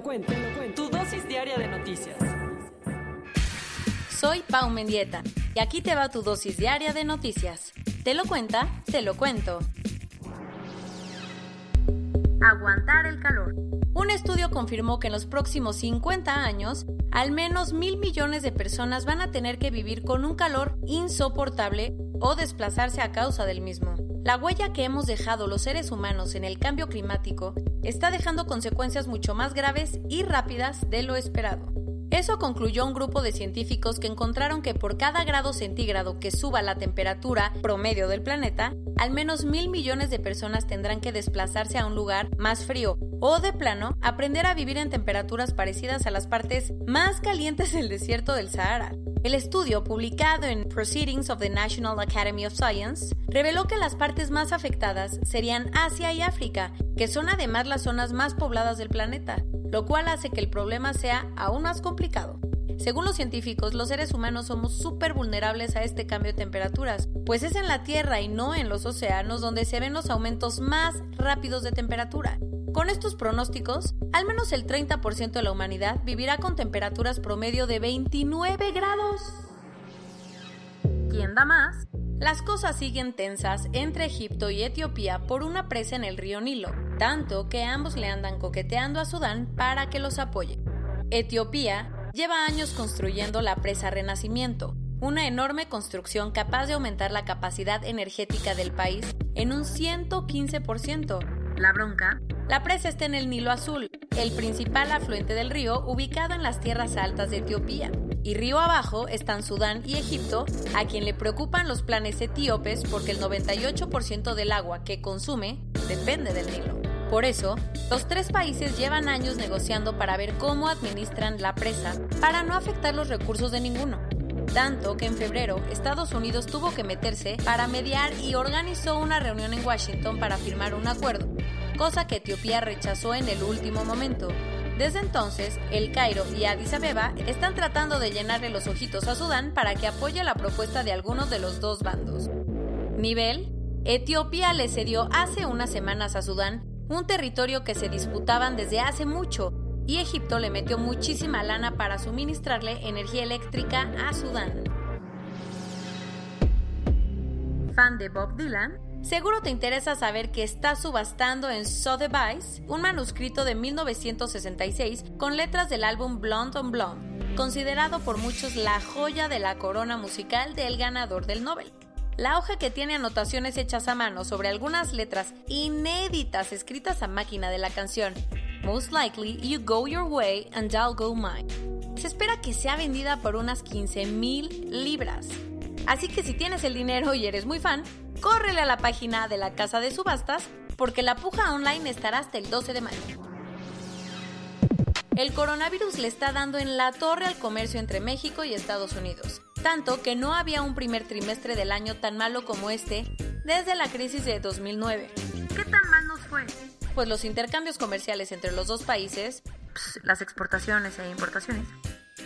Lo cuento, te lo cuento. Tu dosis diaria de noticias. Soy Pau Mendieta y aquí te va tu dosis diaria de noticias. Te lo cuenta, te lo cuento. Aguantar el calor. Un estudio confirmó que en los próximos 50 años, al menos mil millones de personas van a tener que vivir con un calor insoportable o desplazarse a causa del mismo. La huella que hemos dejado los seres humanos en el cambio climático está dejando consecuencias mucho más graves y rápidas de lo esperado. Eso concluyó un grupo de científicos que encontraron que por cada grado centígrado que suba la temperatura promedio del planeta, al menos mil millones de personas tendrán que desplazarse a un lugar más frío o de plano aprender a vivir en temperaturas parecidas a las partes más calientes del desierto del Sahara. El estudio, publicado en Proceedings of the National Academy of Science, reveló que las partes más afectadas serían Asia y África, que son además las zonas más pobladas del planeta, lo cual hace que el problema sea aún más complicado. Según los científicos, los seres humanos somos súper vulnerables a este cambio de temperaturas, pues es en la Tierra y no en los océanos donde se ven los aumentos más rápidos de temperatura. Con estos pronósticos, al menos el 30% de la humanidad vivirá con temperaturas promedio de 29 grados. ¿Quién da más? Las cosas siguen tensas entre Egipto y Etiopía por una presa en el río Nilo, tanto que ambos le andan coqueteando a Sudán para que los apoye. Etiopía lleva años construyendo la presa Renacimiento, una enorme construcción capaz de aumentar la capacidad energética del país en un 115%. La bronca. La presa está en el Nilo Azul, el principal afluente del río ubicado en las tierras altas de Etiopía. Y río abajo están Sudán y Egipto, a quien le preocupan los planes etíopes porque el 98% del agua que consume depende del Nilo. Por eso, los tres países llevan años negociando para ver cómo administran la presa para no afectar los recursos de ninguno. Tanto que en febrero Estados Unidos tuvo que meterse para mediar y organizó una reunión en Washington para firmar un acuerdo, cosa que Etiopía rechazó en el último momento. Desde entonces, El Cairo y Addis Abeba están tratando de llenarle los ojitos a Sudán para que apoye la propuesta de algunos de los dos bandos. Nivel. Etiopía le cedió hace unas semanas a Sudán un territorio que se disputaban desde hace mucho y Egipto le metió muchísima lana para suministrarle energía eléctrica a Sudán. ¿Fan de Bob Dylan? Seguro te interesa saber que está subastando en Sotheby's un manuscrito de 1966 con letras del álbum Blonde on Blonde, considerado por muchos la joya de la corona musical del ganador del Nobel. La hoja que tiene anotaciones hechas a mano sobre algunas letras inéditas escritas a máquina de la canción Most likely you go your way and I'll go mine. Se espera que sea vendida por unas 15 mil libras. Así que si tienes el dinero y eres muy fan, córrele a la página de la casa de subastas porque la puja online estará hasta el 12 de mayo. El coronavirus le está dando en la torre al comercio entre México y Estados Unidos, tanto que no había un primer trimestre del año tan malo como este desde la crisis de 2009. ¿Qué tan mal nos fue? Pues los intercambios comerciales entre los dos países, pues, las exportaciones e importaciones,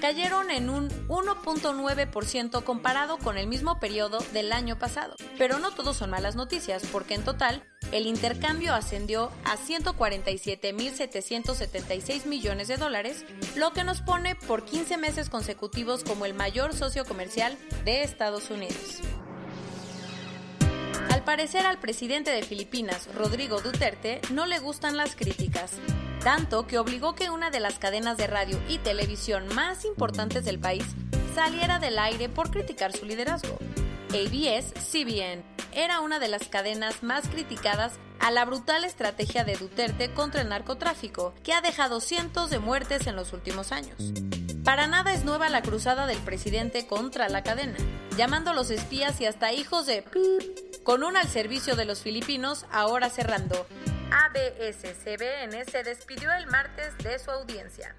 cayeron en un 1.9% comparado con el mismo periodo del año pasado. Pero no todos son malas noticias, porque en total el intercambio ascendió a 147.776 millones de dólares, lo que nos pone por 15 meses consecutivos como el mayor socio comercial de Estados Unidos. Al parecer al presidente de Filipinas, Rodrigo Duterte, no le gustan las críticas, tanto que obligó que una de las cadenas de radio y televisión más importantes del país saliera del aire por criticar su liderazgo. ABS-CBN era una de las cadenas más criticadas a la brutal estrategia de Duterte contra el narcotráfico, que ha dejado cientos de muertes en los últimos años. Para nada es nueva la cruzada del presidente contra la cadena, llamando a los espías y hasta hijos de con una al servicio de los filipinos ahora cerrando. ABS-CBN se despidió el martes de su audiencia.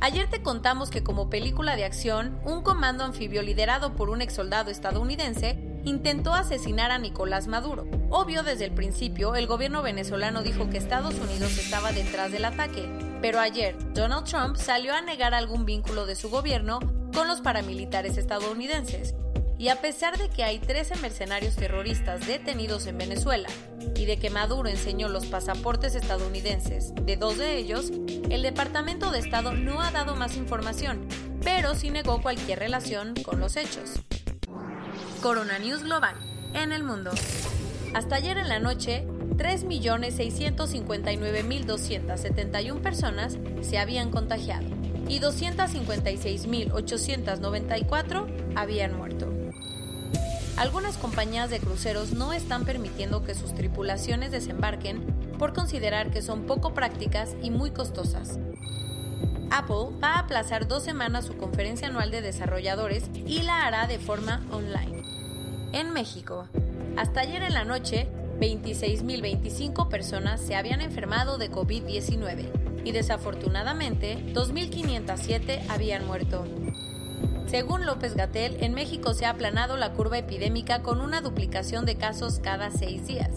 Ayer te contamos que como película de acción, un comando anfibio liderado por un ex soldado estadounidense intentó asesinar a Nicolás Maduro. Obvio, desde el principio, el gobierno venezolano dijo que Estados Unidos estaba detrás del ataque, pero ayer Donald Trump salió a negar algún vínculo de su gobierno con los paramilitares estadounidenses y a pesar de que hay 13 mercenarios terroristas detenidos en Venezuela y de que Maduro enseñó los pasaportes estadounidenses de dos de ellos, el Departamento de Estado no ha dado más información, pero sí negó cualquier relación con los hechos. Corona News Global, en el mundo. Hasta ayer en la noche, 3.659.271 personas se habían contagiado y 256.894 habían muerto. Algunas compañías de cruceros no están permitiendo que sus tripulaciones desembarquen por considerar que son poco prácticas y muy costosas. Apple va a aplazar dos semanas su conferencia anual de desarrolladores y la hará de forma online. En México, hasta ayer en la noche, 26.025 personas se habían enfermado de COVID-19 y desafortunadamente 2.507 habían muerto. Según López Gatel, en México se ha aplanado la curva epidémica con una duplicación de casos cada seis días.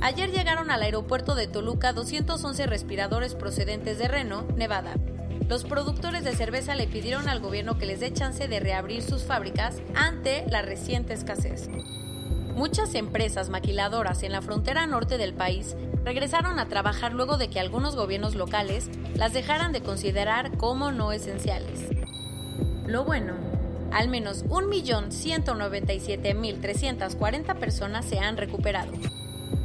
Ayer llegaron al aeropuerto de Toluca 211 respiradores procedentes de Reno, Nevada. Los productores de cerveza le pidieron al gobierno que les dé chance de reabrir sus fábricas ante la reciente escasez. Muchas empresas maquiladoras en la frontera norte del país regresaron a trabajar luego de que algunos gobiernos locales las dejaran de considerar como no esenciales. Lo bueno, al menos 1.197.340 personas se han recuperado.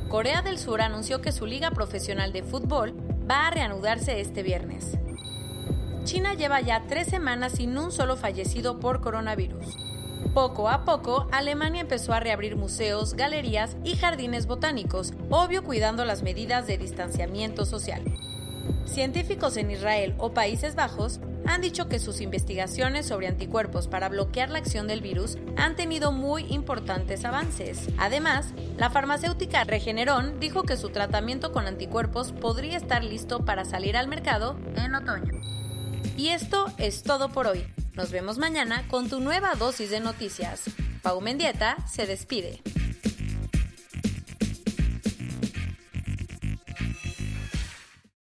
Corea del Sur anunció que su liga profesional de fútbol va a reanudarse este viernes. China lleva ya tres semanas sin un solo fallecido por coronavirus. Poco a poco, Alemania empezó a reabrir museos, galerías y jardines botánicos, obvio cuidando las medidas de distanciamiento social. Científicos en Israel o Países Bajos han dicho que sus investigaciones sobre anticuerpos para bloquear la acción del virus han tenido muy importantes avances. Además, la farmacéutica Regeneron dijo que su tratamiento con anticuerpos podría estar listo para salir al mercado en otoño. Y esto es todo por hoy. Nos vemos mañana con tu nueva dosis de noticias. Pau Mendieta se despide.